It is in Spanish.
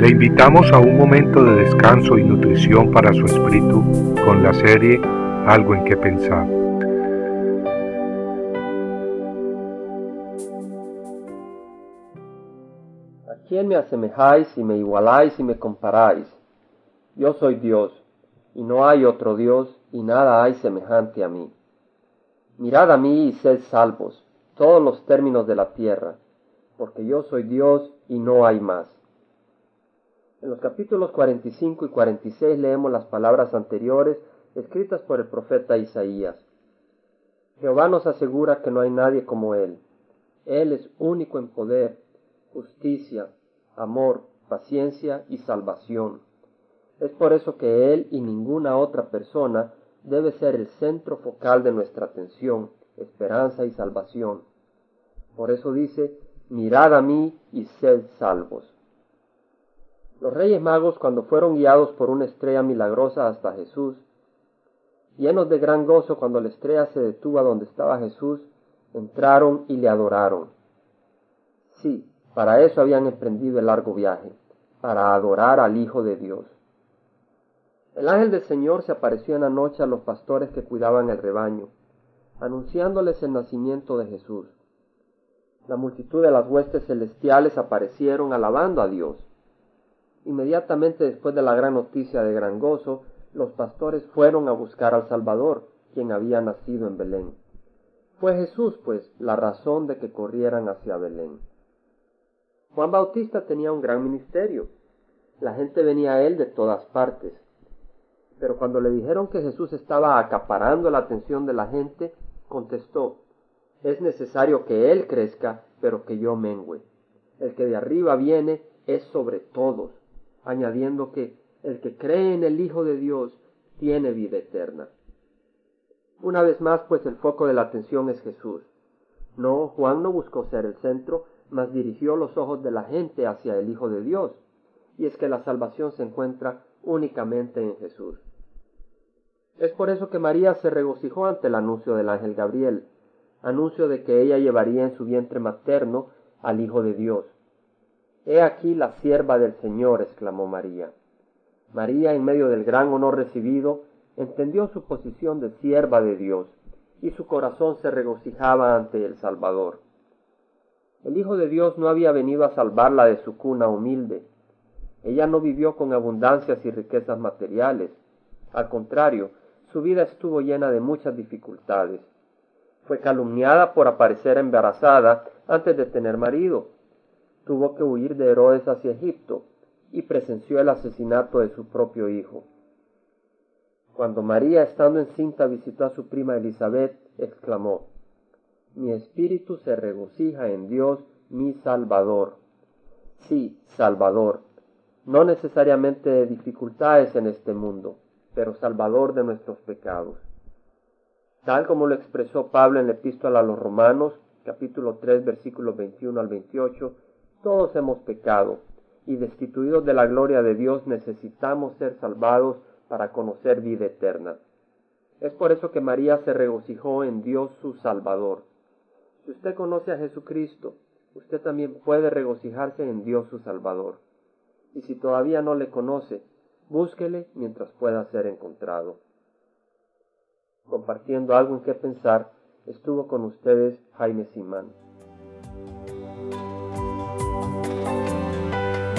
Le invitamos a un momento de descanso y nutrición para su espíritu con la serie Algo en que pensar. ¿A quién me asemejáis y me igualáis y me comparáis? Yo soy Dios, y no hay otro Dios, y nada hay semejante a mí. Mirad a mí y sed salvos, todos los términos de la tierra, porque yo soy Dios y no hay más. En los capítulos 45 y 46 leemos las palabras anteriores escritas por el profeta Isaías. Jehová nos asegura que no hay nadie como Él. Él es único en poder, justicia, amor, paciencia y salvación. Es por eso que Él y ninguna otra persona debe ser el centro focal de nuestra atención, esperanza y salvación. Por eso dice, mirad a mí y sed salvos. Los reyes magos, cuando fueron guiados por una estrella milagrosa hasta Jesús, llenos de gran gozo cuando la estrella se detuvo a donde estaba Jesús, entraron y le adoraron. Sí, para eso habían emprendido el largo viaje, para adorar al Hijo de Dios. El ángel del Señor se apareció en la noche a los pastores que cuidaban el rebaño, anunciándoles el nacimiento de Jesús. La multitud de las huestes celestiales aparecieron alabando a Dios. Inmediatamente después de la gran noticia de gran gozo, los pastores fueron a buscar al Salvador, quien había nacido en Belén. Fue Jesús, pues, la razón de que corrieran hacia Belén. Juan Bautista tenía un gran ministerio. La gente venía a él de todas partes. Pero cuando le dijeron que Jesús estaba acaparando la atención de la gente, contestó, es necesario que Él crezca, pero que yo mengüe. El que de arriba viene es sobre todos añadiendo que el que cree en el Hijo de Dios tiene vida eterna. Una vez más, pues el foco de la atención es Jesús. No, Juan no buscó ser el centro, mas dirigió los ojos de la gente hacia el Hijo de Dios, y es que la salvación se encuentra únicamente en Jesús. Es por eso que María se regocijó ante el anuncio del ángel Gabriel, anuncio de que ella llevaría en su vientre materno al Hijo de Dios. He aquí la sierva del Señor, exclamó María. María, en medio del gran honor recibido, entendió su posición de sierva de Dios, y su corazón se regocijaba ante el Salvador. El Hijo de Dios no había venido a salvarla de su cuna humilde. Ella no vivió con abundancias y riquezas materiales. Al contrario, su vida estuvo llena de muchas dificultades. Fue calumniada por aparecer embarazada antes de tener marido tuvo que huir de Herodes hacia Egipto y presenció el asesinato de su propio hijo. Cuando María, estando encinta, visitó a su prima Elizabeth, exclamó, Mi espíritu se regocija en Dios, mi Salvador. Sí, Salvador, no necesariamente de dificultades en este mundo, pero Salvador de nuestros pecados. Tal como lo expresó Pablo en la epístola a los Romanos, capítulo 3, versículos 21 al 28, todos hemos pecado y destituidos de la gloria de Dios necesitamos ser salvados para conocer vida eterna. Es por eso que María se regocijó en Dios su Salvador. Si usted conoce a Jesucristo, usted también puede regocijarse en Dios su Salvador. Y si todavía no le conoce, búsquele mientras pueda ser encontrado. Compartiendo algo en qué pensar, estuvo con ustedes Jaime Simán.